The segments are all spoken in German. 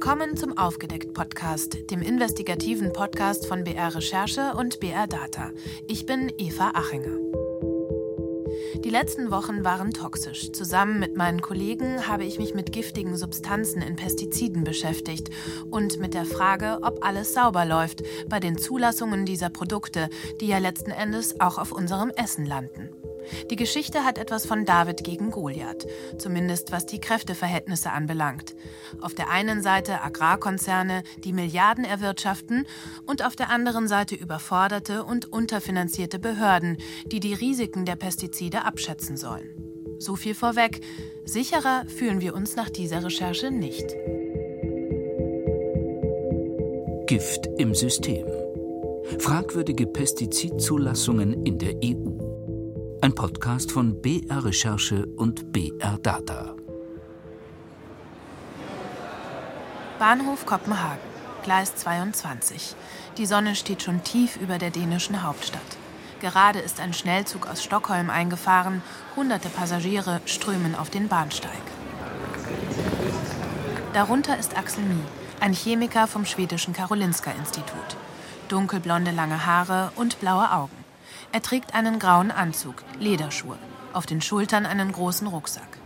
Willkommen zum Aufgedeckt-Podcast, dem investigativen Podcast von BR Recherche und BR Data. Ich bin Eva Achinger. Die letzten Wochen waren toxisch. Zusammen mit meinen Kollegen habe ich mich mit giftigen Substanzen in Pestiziden beschäftigt und mit der Frage, ob alles sauber läuft bei den Zulassungen dieser Produkte, die ja letzten Endes auch auf unserem Essen landen. Die Geschichte hat etwas von David gegen Goliath, zumindest was die Kräfteverhältnisse anbelangt. Auf der einen Seite Agrarkonzerne, die Milliarden erwirtschaften, und auf der anderen Seite überforderte und unterfinanzierte Behörden, die die Risiken der Pestizide abschätzen sollen. So viel vorweg, sicherer fühlen wir uns nach dieser Recherche nicht. Gift im System. Fragwürdige Pestizidzulassungen in der EU. Ein Podcast von BR Recherche und BR Data. Bahnhof Kopenhagen, Gleis 22. Die Sonne steht schon tief über der dänischen Hauptstadt. Gerade ist ein Schnellzug aus Stockholm eingefahren. Hunderte Passagiere strömen auf den Bahnsteig. Darunter ist Axel Mie, ein Chemiker vom schwedischen Karolinska-Institut. Dunkelblonde lange Haare und blaue Augen. Er trägt einen grauen Anzug, Lederschuhe, auf den Schultern einen großen Rucksack.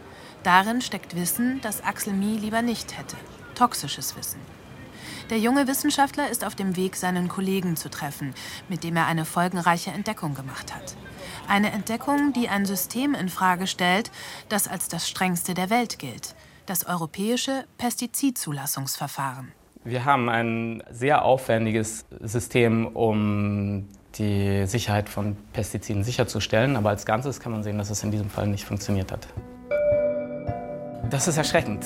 Darin steckt Wissen, das Axel Mie lieber nicht hätte. Toxisches Wissen. Der junge Wissenschaftler ist auf dem Weg, seinen Kollegen zu treffen, mit dem er eine folgenreiche Entdeckung gemacht hat. Eine Entdeckung, die ein System in Frage stellt, das als das strengste der Welt gilt: das europäische Pestizidzulassungsverfahren. Wir haben ein sehr aufwendiges System, um die Sicherheit von Pestiziden sicherzustellen. Aber als Ganzes kann man sehen, dass es in diesem Fall nicht funktioniert hat. Das ist erschreckend.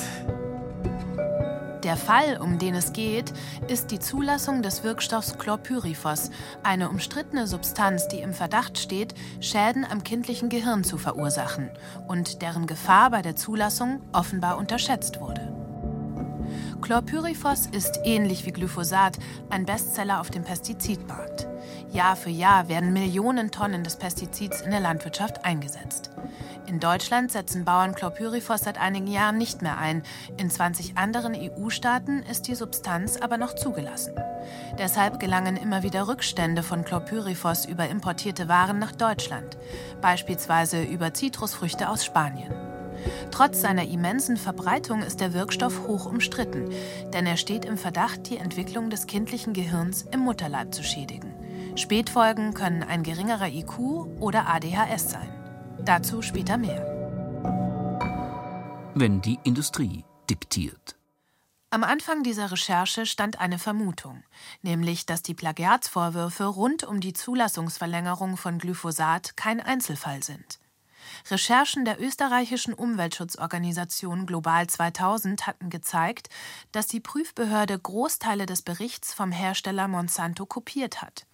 Der Fall, um den es geht, ist die Zulassung des Wirkstoffs Chlorpyrifos, eine umstrittene Substanz, die im Verdacht steht, Schäden am kindlichen Gehirn zu verursachen und deren Gefahr bei der Zulassung offenbar unterschätzt wurde. Chlorpyrifos ist ähnlich wie Glyphosat ein Bestseller auf dem Pestizidmarkt. Jahr für Jahr werden Millionen Tonnen des Pestizids in der Landwirtschaft eingesetzt. In Deutschland setzen Bauern Chlorpyrifos seit einigen Jahren nicht mehr ein. In 20 anderen EU-Staaten ist die Substanz aber noch zugelassen. Deshalb gelangen immer wieder Rückstände von Chlorpyrifos über importierte Waren nach Deutschland, beispielsweise über Zitrusfrüchte aus Spanien. Trotz seiner immensen Verbreitung ist der Wirkstoff hoch umstritten, denn er steht im Verdacht, die Entwicklung des kindlichen Gehirns im Mutterleib zu schädigen. Spätfolgen können ein geringerer IQ oder ADHS sein. Dazu später mehr. Wenn die Industrie diktiert. Am Anfang dieser Recherche stand eine Vermutung, nämlich dass die Plagiatsvorwürfe rund um die Zulassungsverlängerung von Glyphosat kein Einzelfall sind. Recherchen der österreichischen Umweltschutzorganisation Global 2000 hatten gezeigt, dass die Prüfbehörde Großteile des Berichts vom Hersteller Monsanto kopiert hat.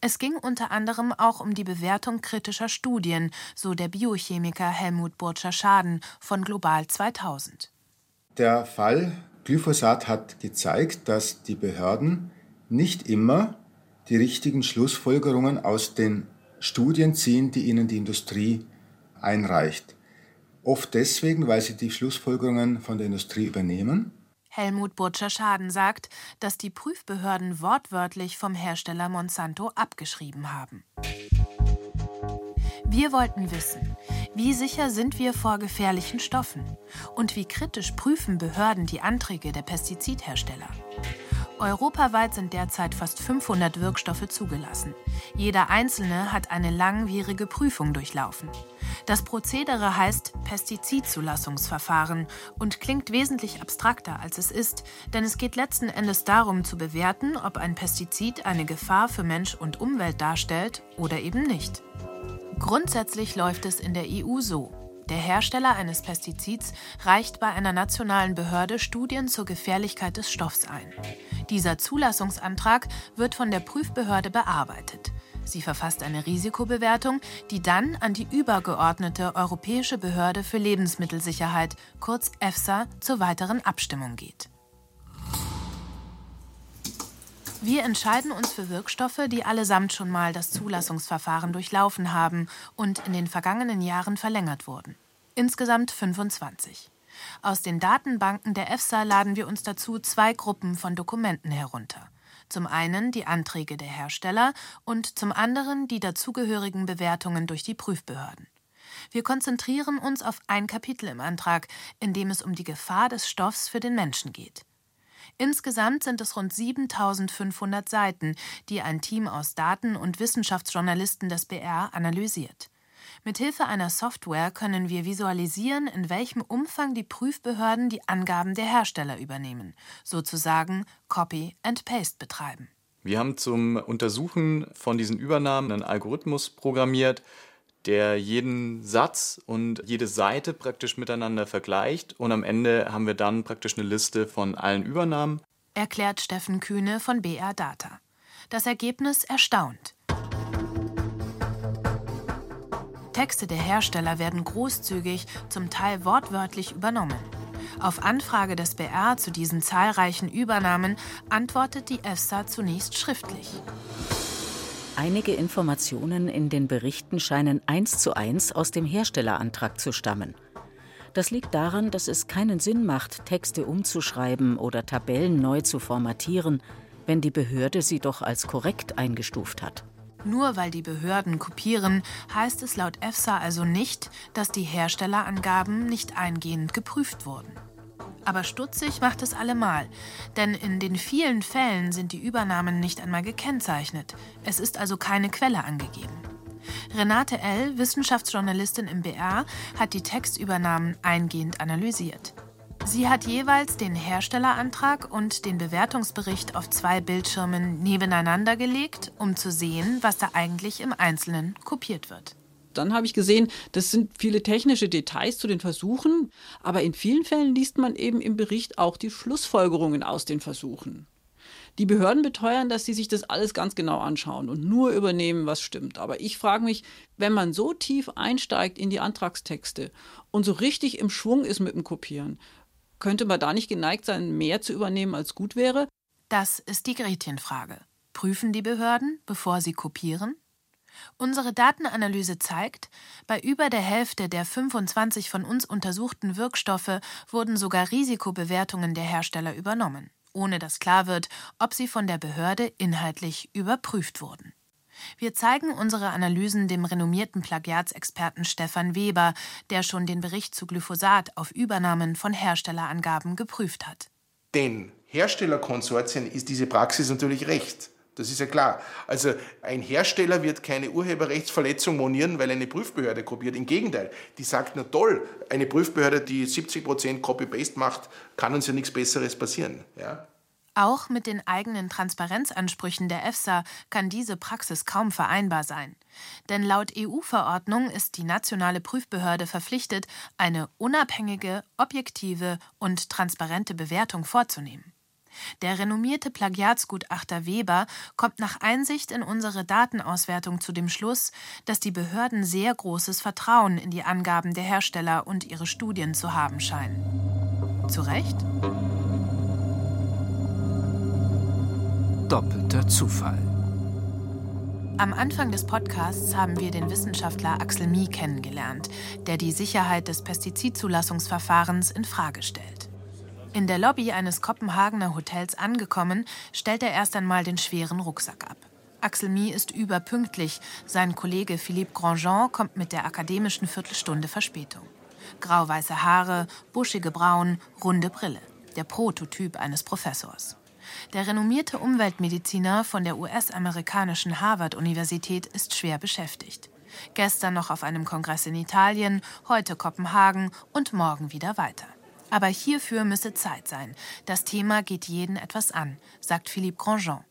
Es ging unter anderem auch um die Bewertung kritischer Studien, so der Biochemiker Helmut Burtscher-Schaden von Global 2000. Der Fall Glyphosat hat gezeigt, dass die Behörden nicht immer die richtigen Schlussfolgerungen aus den Studien ziehen, die ihnen die Industrie einreicht. Oft deswegen, weil sie die Schlussfolgerungen von der Industrie übernehmen. Helmut Burtscher-Schaden sagt, dass die Prüfbehörden wortwörtlich vom Hersteller Monsanto abgeschrieben haben. Wir wollten wissen, wie sicher sind wir vor gefährlichen Stoffen und wie kritisch prüfen Behörden die Anträge der Pestizidhersteller. Europaweit sind derzeit fast 500 Wirkstoffe zugelassen. Jeder einzelne hat eine langwierige Prüfung durchlaufen. Das Prozedere heißt Pestizidzulassungsverfahren und klingt wesentlich abstrakter, als es ist, denn es geht letzten Endes darum zu bewerten, ob ein Pestizid eine Gefahr für Mensch und Umwelt darstellt oder eben nicht. Grundsätzlich läuft es in der EU so. Der Hersteller eines Pestizids reicht bei einer nationalen Behörde Studien zur Gefährlichkeit des Stoffs ein. Dieser Zulassungsantrag wird von der Prüfbehörde bearbeitet. Sie verfasst eine Risikobewertung, die dann an die übergeordnete Europäische Behörde für Lebensmittelsicherheit, kurz EFSA, zur weiteren Abstimmung geht. Wir entscheiden uns für Wirkstoffe, die allesamt schon mal das Zulassungsverfahren durchlaufen haben und in den vergangenen Jahren verlängert wurden. Insgesamt 25. Aus den Datenbanken der EFSA laden wir uns dazu zwei Gruppen von Dokumenten herunter. Zum einen die Anträge der Hersteller und zum anderen die dazugehörigen Bewertungen durch die Prüfbehörden. Wir konzentrieren uns auf ein Kapitel im Antrag, in dem es um die Gefahr des Stoffs für den Menschen geht. Insgesamt sind es rund 7500 Seiten, die ein Team aus Daten- und Wissenschaftsjournalisten des BR analysiert. Mithilfe einer Software können wir visualisieren, in welchem Umfang die Prüfbehörden die Angaben der Hersteller übernehmen, sozusagen Copy and Paste betreiben. Wir haben zum Untersuchen von diesen Übernahmen einen Algorithmus programmiert, der jeden Satz und jede Seite praktisch miteinander vergleicht und am Ende haben wir dann praktisch eine Liste von allen Übernahmen. Erklärt Steffen Kühne von BR Data. Das Ergebnis erstaunt. Texte der Hersteller werden großzügig, zum Teil wortwörtlich übernommen. Auf Anfrage des BR zu diesen zahlreichen Übernahmen antwortet die EFSA zunächst schriftlich. Einige Informationen in den Berichten scheinen eins zu eins aus dem Herstellerantrag zu stammen. Das liegt daran, dass es keinen Sinn macht, Texte umzuschreiben oder Tabellen neu zu formatieren, wenn die Behörde sie doch als korrekt eingestuft hat. Nur weil die Behörden kopieren, heißt es laut EFSA also nicht, dass die Herstellerangaben nicht eingehend geprüft wurden. Aber stutzig macht es allemal, denn in den vielen Fällen sind die Übernahmen nicht einmal gekennzeichnet. Es ist also keine Quelle angegeben. Renate L., Wissenschaftsjournalistin im BR, hat die Textübernahmen eingehend analysiert. Sie hat jeweils den Herstellerantrag und den Bewertungsbericht auf zwei Bildschirmen nebeneinander gelegt, um zu sehen, was da eigentlich im Einzelnen kopiert wird. Dann habe ich gesehen, das sind viele technische Details zu den Versuchen, aber in vielen Fällen liest man eben im Bericht auch die Schlussfolgerungen aus den Versuchen. Die Behörden beteuern, dass sie sich das alles ganz genau anschauen und nur übernehmen, was stimmt. Aber ich frage mich, wenn man so tief einsteigt in die Antragstexte und so richtig im Schwung ist mit dem Kopieren, könnte man da nicht geneigt sein, mehr zu übernehmen, als gut wäre? Das ist die Gretchenfrage. Prüfen die Behörden, bevor sie kopieren? Unsere Datenanalyse zeigt, bei über der Hälfte der 25 von uns untersuchten Wirkstoffe wurden sogar Risikobewertungen der Hersteller übernommen, ohne dass klar wird, ob sie von der Behörde inhaltlich überprüft wurden. Wir zeigen unsere Analysen dem renommierten Plagiatsexperten Stefan Weber, der schon den Bericht zu Glyphosat auf Übernahmen von Herstellerangaben geprüft hat. Den Herstellerkonsortien ist diese Praxis natürlich recht. Das ist ja klar. Also ein Hersteller wird keine Urheberrechtsverletzung monieren, weil eine Prüfbehörde kopiert. Im Gegenteil, die sagt, na toll, eine Prüfbehörde, die 70% Copy-Paste macht, kann uns ja nichts Besseres passieren. Ja? Auch mit den eigenen Transparenzansprüchen der EFSA kann diese Praxis kaum vereinbar sein. Denn laut EU-Verordnung ist die nationale Prüfbehörde verpflichtet, eine unabhängige, objektive und transparente Bewertung vorzunehmen. Der renommierte Plagiatsgutachter Weber kommt nach Einsicht in unsere Datenauswertung zu dem Schluss, dass die Behörden sehr großes Vertrauen in die Angaben der Hersteller und ihre Studien zu haben scheinen. Zu Recht? Doppelter Zufall. Am Anfang des Podcasts haben wir den Wissenschaftler Axel Mie kennengelernt, der die Sicherheit des Pestizidzulassungsverfahrens in Frage stellt. In der Lobby eines Kopenhagener Hotels angekommen, stellt er erst einmal den schweren Rucksack ab. Axel Mie ist überpünktlich. Sein Kollege Philippe Grandjean kommt mit der akademischen Viertelstunde Verspätung. Grauweiße Haare, buschige Brauen, runde Brille. Der Prototyp eines Professors. Der renommierte Umweltmediziner von der US-amerikanischen Harvard-Universität ist schwer beschäftigt. Gestern noch auf einem Kongress in Italien, heute Kopenhagen und morgen wieder weiter. Aber hierfür müsse Zeit sein. Das Thema geht jeden etwas an, sagt Philippe Grandjean.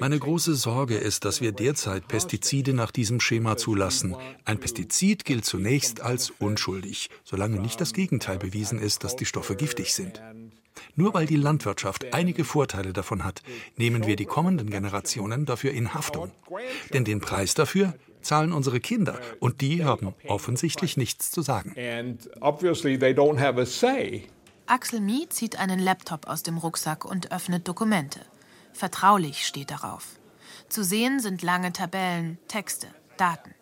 Meine große Sorge ist, dass wir derzeit Pestizide nach diesem Schema zulassen. Ein Pestizid gilt zunächst als unschuldig, solange nicht das Gegenteil bewiesen ist, dass die Stoffe giftig sind. Nur weil die Landwirtschaft einige Vorteile davon hat, nehmen wir die kommenden Generationen dafür in Haftung. Denn den Preis dafür zahlen unsere Kinder und die haben offensichtlich nichts zu sagen. Axel Mie zieht einen Laptop aus dem Rucksack und öffnet Dokumente. Vertraulich steht darauf. Zu sehen sind lange Tabellen, Texte, Daten.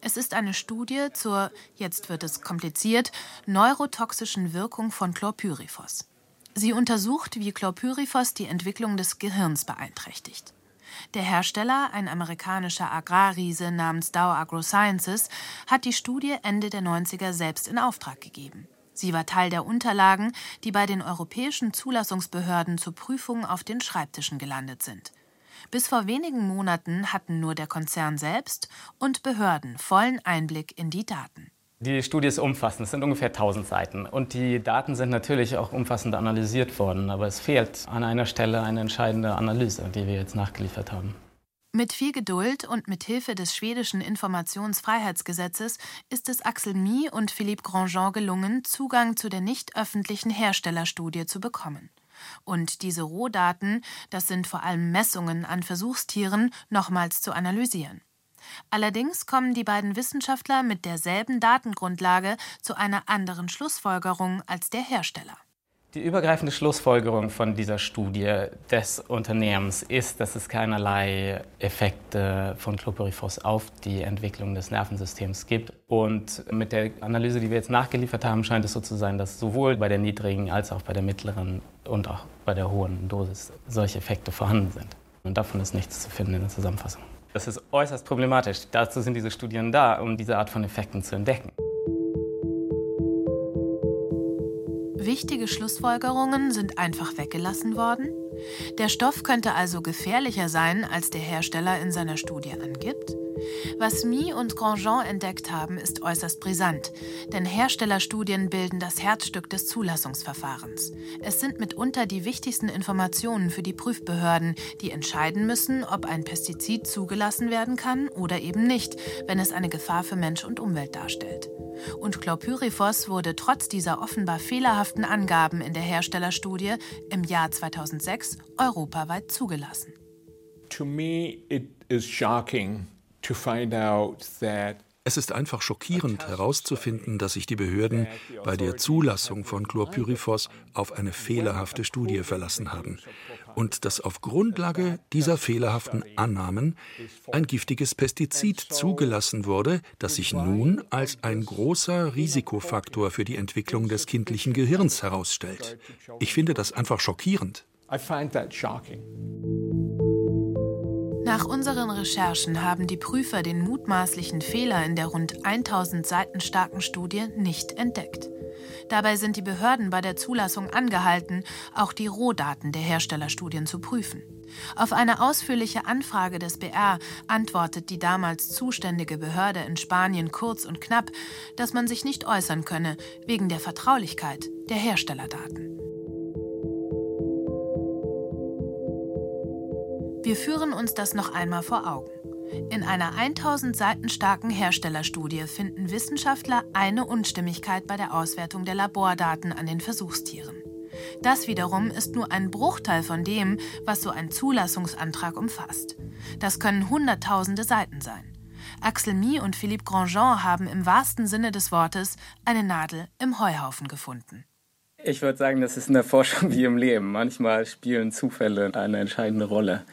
Es ist eine Studie zur, jetzt wird es kompliziert, neurotoxischen Wirkung von Chlorpyrifos. Sie untersucht, wie Chlorpyrifos die Entwicklung des Gehirns beeinträchtigt. Der Hersteller, ein amerikanischer Agrarriese namens Dow AgroSciences, hat die Studie Ende der 90er selbst in Auftrag gegeben. Sie war Teil der Unterlagen, die bei den europäischen Zulassungsbehörden zur Prüfung auf den Schreibtischen gelandet sind. Bis vor wenigen Monaten hatten nur der Konzern selbst und Behörden vollen Einblick in die Daten. Die Studie ist umfassend, es sind ungefähr 1000 Seiten. Und die Daten sind natürlich auch umfassend analysiert worden, aber es fehlt an einer Stelle eine entscheidende Analyse, die wir jetzt nachgeliefert haben. Mit viel Geduld und mit Hilfe des schwedischen Informationsfreiheitsgesetzes ist es Axel Mie und Philippe Grandjean gelungen, Zugang zu der nicht öffentlichen Herstellerstudie zu bekommen. Und diese Rohdaten, das sind vor allem Messungen an Versuchstieren, nochmals zu analysieren. Allerdings kommen die beiden Wissenschaftler mit derselben Datengrundlage zu einer anderen Schlussfolgerung als der Hersteller. Die übergreifende Schlussfolgerung von dieser Studie des Unternehmens ist, dass es keinerlei Effekte von Chlorpyrifos auf die Entwicklung des Nervensystems gibt. Und mit der Analyse, die wir jetzt nachgeliefert haben, scheint es so zu sein, dass sowohl bei der niedrigen als auch bei der mittleren und auch bei der hohen Dosis solche Effekte vorhanden sind. Und davon ist nichts zu finden in der Zusammenfassung. Das ist äußerst problematisch. Dazu sind diese Studien da, um diese Art von Effekten zu entdecken. Wichtige Schlussfolgerungen sind einfach weggelassen worden. Der Stoff könnte also gefährlicher sein, als der Hersteller in seiner Studie angibt. Was Mie und Grandjean entdeckt haben, ist äußerst brisant, denn Herstellerstudien bilden das Herzstück des Zulassungsverfahrens. Es sind mitunter die wichtigsten Informationen für die Prüfbehörden, die entscheiden müssen, ob ein Pestizid zugelassen werden kann oder eben nicht, wenn es eine Gefahr für Mensch und Umwelt darstellt. Und Chlorpyrifos wurde trotz dieser offenbar fehlerhaften Angaben in der Herstellerstudie im Jahr 2006 europaweit zugelassen. To me it is shocking es ist einfach schockierend herauszufinden, dass sich die Behörden bei der Zulassung von Chlorpyrifos auf eine fehlerhafte Studie verlassen haben und dass auf Grundlage dieser fehlerhaften Annahmen ein giftiges Pestizid zugelassen wurde, das sich nun als ein großer Risikofaktor für die Entwicklung des kindlichen Gehirns herausstellt. Ich finde das einfach schockierend. I find that shocking. Nach unseren Recherchen haben die Prüfer den mutmaßlichen Fehler in der rund 1000 Seiten starken Studie nicht entdeckt. Dabei sind die Behörden bei der Zulassung angehalten, auch die Rohdaten der Herstellerstudien zu prüfen. Auf eine ausführliche Anfrage des BR antwortet die damals zuständige Behörde in Spanien kurz und knapp, dass man sich nicht äußern könne wegen der Vertraulichkeit der Herstellerdaten. Wir führen uns das noch einmal vor Augen. In einer 1000 Seiten starken Herstellerstudie finden Wissenschaftler eine Unstimmigkeit bei der Auswertung der Labordaten an den Versuchstieren. Das wiederum ist nur ein Bruchteil von dem, was so ein Zulassungsantrag umfasst. Das können Hunderttausende Seiten sein. Axel Mie und Philippe Grandjean haben im wahrsten Sinne des Wortes eine Nadel im Heuhaufen gefunden. Ich würde sagen, das ist in der Forschung wie im Leben. Manchmal spielen Zufälle eine entscheidende Rolle.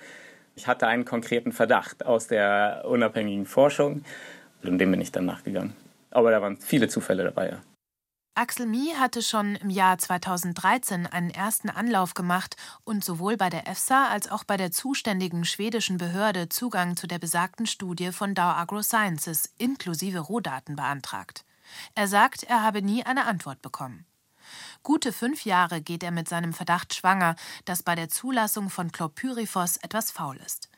Ich hatte einen konkreten Verdacht aus der unabhängigen Forschung und dem bin ich dann nachgegangen. Aber da waren viele Zufälle dabei. Ja. Axel Mie hatte schon im Jahr 2013 einen ersten Anlauf gemacht und sowohl bei der EFSA als auch bei der zuständigen schwedischen Behörde Zugang zu der besagten Studie von Dow AgroSciences inklusive Rohdaten beantragt. Er sagt, er habe nie eine Antwort bekommen. Gute fünf Jahre geht er mit seinem Verdacht schwanger, dass bei der Zulassung von Chlorpyrifos etwas faul ist.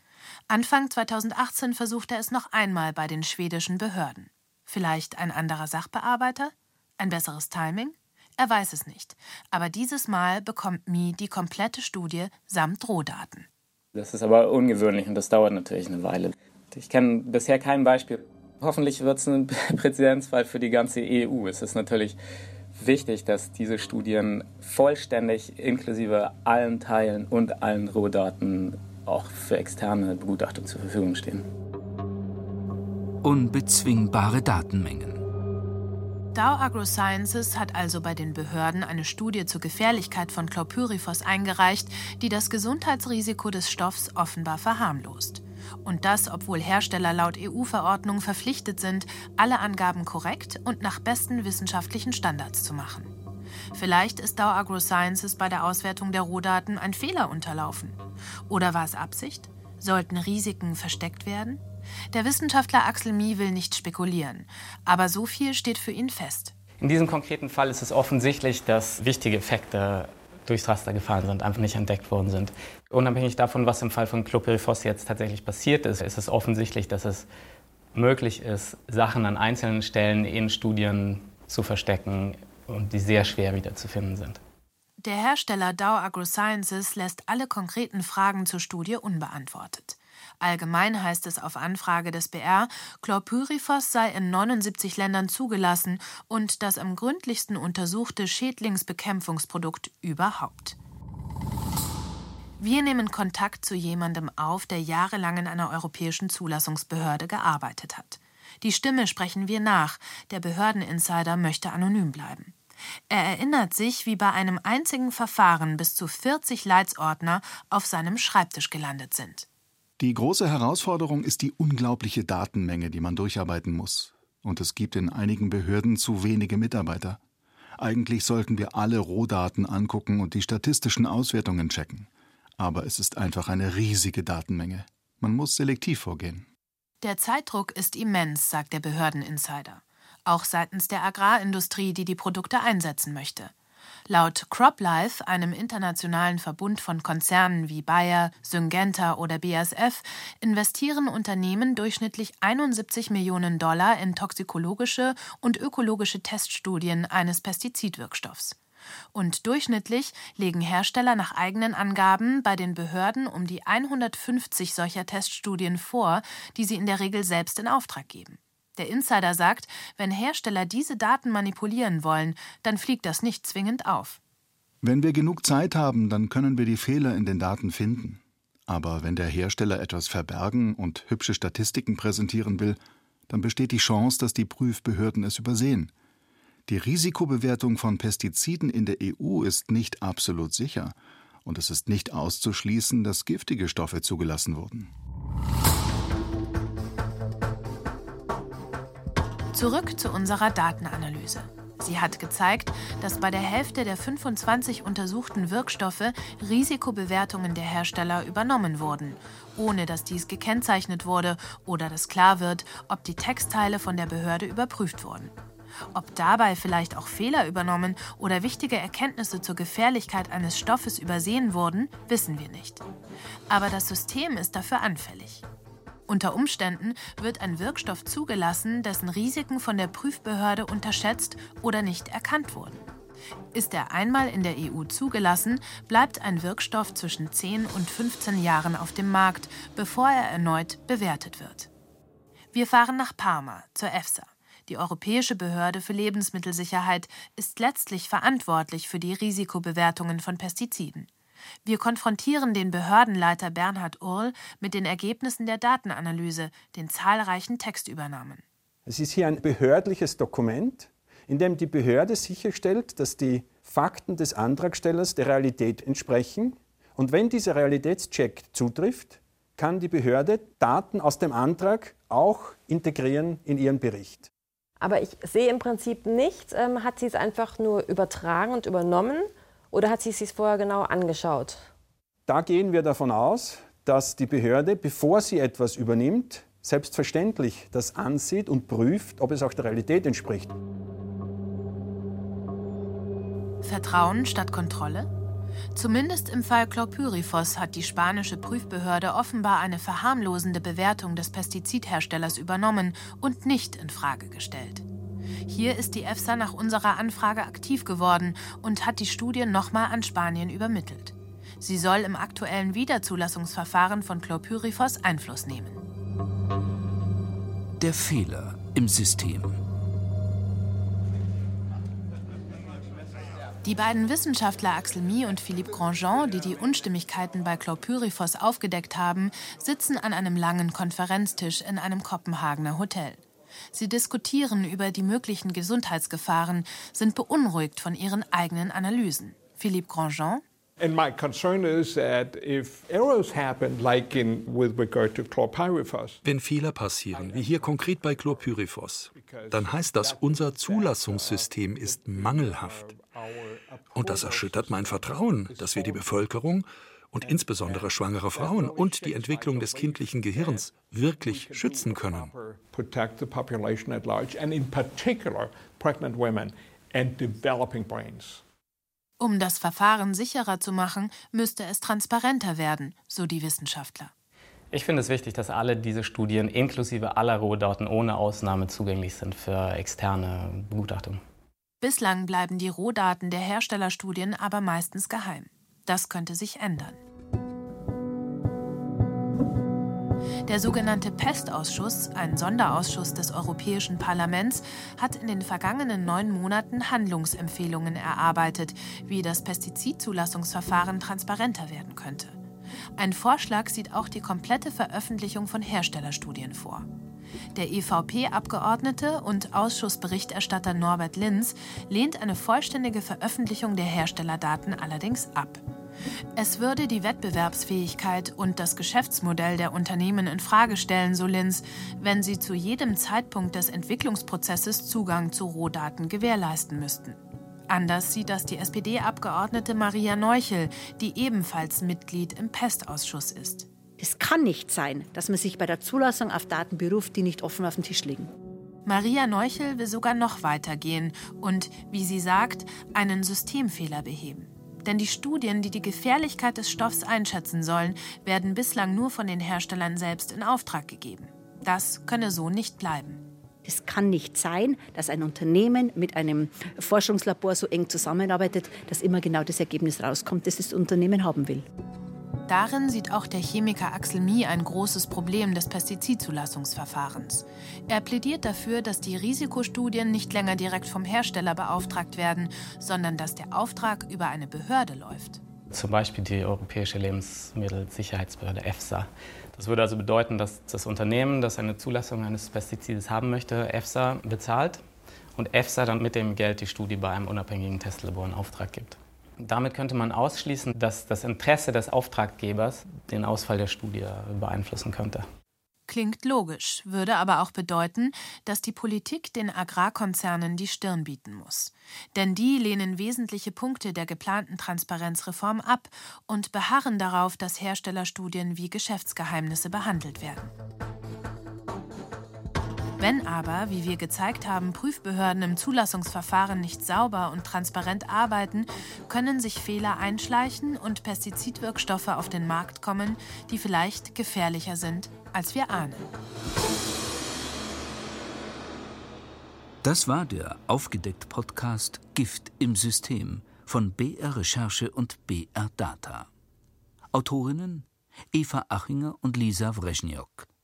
Anfang 2018 versucht er es noch einmal bei den schwedischen Behörden. Vielleicht ein anderer Sachbearbeiter? Ein besseres Timing? Er weiß es nicht. Aber dieses Mal bekommt Mi die komplette Studie samt Rohdaten. Das ist aber ungewöhnlich und das dauert natürlich eine Weile. Ich kenne bisher kein Beispiel. Hoffentlich wird es ein Präzedenzfall für die ganze EU. Es ist natürlich wichtig, dass diese Studien vollständig inklusive allen Teilen und allen Rohdaten auch für externe Begutachtung zur Verfügung stehen. Unbezwingbare Datenmengen. Dow AgroSciences hat also bei den Behörden eine Studie zur Gefährlichkeit von Chlorpyrifos eingereicht, die das Gesundheitsrisiko des Stoffs offenbar verharmlost. Und das, obwohl Hersteller laut EU-Verordnung verpflichtet sind, alle Angaben korrekt und nach besten wissenschaftlichen Standards zu machen. Vielleicht ist Dow AgroSciences bei der Auswertung der Rohdaten ein Fehler unterlaufen. Oder war es Absicht? Sollten Risiken versteckt werden? Der Wissenschaftler Axel Mie will nicht spekulieren, aber so viel steht für ihn fest. In diesem konkreten Fall ist es offensichtlich, dass wichtige Effekte durchs Raster gefallen sind, einfach nicht entdeckt worden sind. Unabhängig davon, was im Fall von Clopyrifos jetzt tatsächlich passiert ist, ist es offensichtlich, dass es möglich ist, Sachen an einzelnen Stellen in Studien zu verstecken und die sehr schwer wiederzufinden sind. Der Hersteller Dow AgroSciences lässt alle konkreten Fragen zur Studie unbeantwortet. Allgemein heißt es auf Anfrage des BR, Chlorpyrifos sei in 79 Ländern zugelassen und das am gründlichsten untersuchte Schädlingsbekämpfungsprodukt überhaupt. Wir nehmen Kontakt zu jemandem auf, der jahrelang in einer europäischen Zulassungsbehörde gearbeitet hat. Die Stimme sprechen wir nach, der Behördeninsider möchte anonym bleiben. Er erinnert sich, wie bei einem einzigen Verfahren bis zu 40 Leitsordner auf seinem Schreibtisch gelandet sind. Die große Herausforderung ist die unglaubliche Datenmenge, die man durcharbeiten muss. Und es gibt in einigen Behörden zu wenige Mitarbeiter. Eigentlich sollten wir alle Rohdaten angucken und die statistischen Auswertungen checken. Aber es ist einfach eine riesige Datenmenge. Man muss selektiv vorgehen. Der Zeitdruck ist immens, sagt der Behördeninsider. Auch seitens der Agrarindustrie, die die Produkte einsetzen möchte. Laut CropLife, einem internationalen Verbund von Konzernen wie Bayer, Syngenta oder BASF, investieren Unternehmen durchschnittlich 71 Millionen Dollar in toxikologische und ökologische Teststudien eines Pestizidwirkstoffs. Und durchschnittlich legen Hersteller nach eigenen Angaben bei den Behörden um die 150 solcher Teststudien vor, die sie in der Regel selbst in Auftrag geben. Der Insider sagt, wenn Hersteller diese Daten manipulieren wollen, dann fliegt das nicht zwingend auf. Wenn wir genug Zeit haben, dann können wir die Fehler in den Daten finden. Aber wenn der Hersteller etwas verbergen und hübsche Statistiken präsentieren will, dann besteht die Chance, dass die Prüfbehörden es übersehen. Die Risikobewertung von Pestiziden in der EU ist nicht absolut sicher, und es ist nicht auszuschließen, dass giftige Stoffe zugelassen wurden. Zurück zu unserer Datenanalyse. Sie hat gezeigt, dass bei der Hälfte der 25 untersuchten Wirkstoffe Risikobewertungen der Hersteller übernommen wurden, ohne dass dies gekennzeichnet wurde oder dass klar wird, ob die Textteile von der Behörde überprüft wurden. Ob dabei vielleicht auch Fehler übernommen oder wichtige Erkenntnisse zur Gefährlichkeit eines Stoffes übersehen wurden, wissen wir nicht. Aber das System ist dafür anfällig. Unter Umständen wird ein Wirkstoff zugelassen, dessen Risiken von der Prüfbehörde unterschätzt oder nicht erkannt wurden. Ist er einmal in der EU zugelassen, bleibt ein Wirkstoff zwischen 10 und 15 Jahren auf dem Markt, bevor er erneut bewertet wird. Wir fahren nach Parma, zur EFSA. Die Europäische Behörde für Lebensmittelsicherheit ist letztlich verantwortlich für die Risikobewertungen von Pestiziden. Wir konfrontieren den Behördenleiter Bernhard Url mit den Ergebnissen der Datenanalyse, den zahlreichen Textübernahmen. Es ist hier ein behördliches Dokument, in dem die Behörde sicherstellt, dass die Fakten des Antragstellers der Realität entsprechen. Und wenn dieser Realitätscheck zutrifft, kann die Behörde Daten aus dem Antrag auch integrieren in ihren Bericht. Aber ich sehe im Prinzip nichts. Ähm, hat sie es einfach nur übertragen und übernommen? Oder hat sie es sich vorher genau angeschaut? Da gehen wir davon aus, dass die Behörde, bevor sie etwas übernimmt, selbstverständlich das ansieht und prüft, ob es auch der Realität entspricht. Vertrauen statt Kontrolle? Zumindest im Fall Chlorpyrifos hat die spanische Prüfbehörde offenbar eine verharmlosende Bewertung des Pestizidherstellers übernommen und nicht in Frage gestellt. Hier ist die EFSA nach unserer Anfrage aktiv geworden und hat die Studie nochmal an Spanien übermittelt. Sie soll im aktuellen Wiederzulassungsverfahren von Chlorpyrifos Einfluss nehmen. Der Fehler im System. Die beiden Wissenschaftler Axel Mie und Philippe Grandjean, die die Unstimmigkeiten bei Chlorpyrifos aufgedeckt haben, sitzen an einem langen Konferenztisch in einem Kopenhagener Hotel. Sie diskutieren über die möglichen Gesundheitsgefahren, sind beunruhigt von ihren eigenen Analysen. Philippe Grandjean And my concern is that if errors happen, like in with regard to chlorpyrifos, Wenn Fehler passieren, wie hier konkret bei Chlorpyrifos, dann heißt das, unser Zulassungssystem ist mangelhaft. Und das erschüttert mein Vertrauen, dass wir die Bevölkerung und insbesondere schwangere Frauen und die Entwicklung des kindlichen Gehirns wirklich schützen können. Um das Verfahren sicherer zu machen, müsste es transparenter werden, so die Wissenschaftler. Ich finde es wichtig, dass alle diese Studien inklusive aller Rohdaten ohne Ausnahme zugänglich sind für externe Begutachtung. Bislang bleiben die Rohdaten der Herstellerstudien aber meistens geheim. Das könnte sich ändern. Der sogenannte PEST-Ausschuss, ein Sonderausschuss des Europäischen Parlaments, hat in den vergangenen neun Monaten Handlungsempfehlungen erarbeitet, wie das Pestizidzulassungsverfahren transparenter werden könnte. Ein Vorschlag sieht auch die komplette Veröffentlichung von Herstellerstudien vor. Der EVP-Abgeordnete und Ausschussberichterstatter Norbert Linz lehnt eine vollständige Veröffentlichung der Herstellerdaten allerdings ab. Es würde die Wettbewerbsfähigkeit und das Geschäftsmodell der Unternehmen in Frage stellen, so Linz, wenn sie zu jedem Zeitpunkt des Entwicklungsprozesses Zugang zu Rohdaten gewährleisten müssten. Anders sieht das die SPD-Abgeordnete Maria Neuchel, die ebenfalls Mitglied im PEST-Ausschuss ist. Es kann nicht sein, dass man sich bei der Zulassung auf Daten beruft, die nicht offen auf dem Tisch liegen. Maria Neuchel will sogar noch weiter gehen und, wie sie sagt, einen Systemfehler beheben. Denn die Studien, die die Gefährlichkeit des Stoffs einschätzen sollen, werden bislang nur von den Herstellern selbst in Auftrag gegeben. Das könne so nicht bleiben. Es kann nicht sein, dass ein Unternehmen mit einem Forschungslabor so eng zusammenarbeitet, dass immer genau das Ergebnis rauskommt, das das Unternehmen haben will. Darin sieht auch der Chemiker Axel Mie ein großes Problem des Pestizidzulassungsverfahrens. Er plädiert dafür, dass die Risikostudien nicht länger direkt vom Hersteller beauftragt werden, sondern dass der Auftrag über eine Behörde läuft. Zum Beispiel die Europäische Lebensmittelsicherheitsbehörde EFSA. Das würde also bedeuten, dass das Unternehmen, das eine Zulassung eines Pestizides haben möchte, EFSA bezahlt und EFSA dann mit dem Geld die Studie bei einem unabhängigen Testlabor in Auftrag gibt. Damit könnte man ausschließen, dass das Interesse des Auftraggebers den Ausfall der Studie beeinflussen könnte. Klingt logisch, würde aber auch bedeuten, dass die Politik den Agrarkonzernen die Stirn bieten muss. Denn die lehnen wesentliche Punkte der geplanten Transparenzreform ab und beharren darauf, dass Herstellerstudien wie Geschäftsgeheimnisse behandelt werden. Wenn aber, wie wir gezeigt haben, Prüfbehörden im Zulassungsverfahren nicht sauber und transparent arbeiten, können sich Fehler einschleichen und Pestizidwirkstoffe auf den Markt kommen, die vielleicht gefährlicher sind, als wir ahnen. Das war der aufgedeckt Podcast Gift im System von BR Recherche und BR Data. Autorinnen Eva Achinger und Lisa Wreschniok.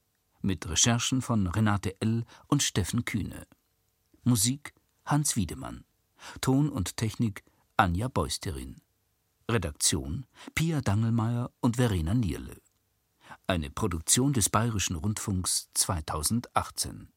Mit Recherchen von Renate L. und Steffen Kühne. Musik Hans Wiedemann. Ton und Technik Anja Beusterin. Redaktion Pia Dangelmeier und Verena Nierle. Eine Produktion des Bayerischen Rundfunks 2018.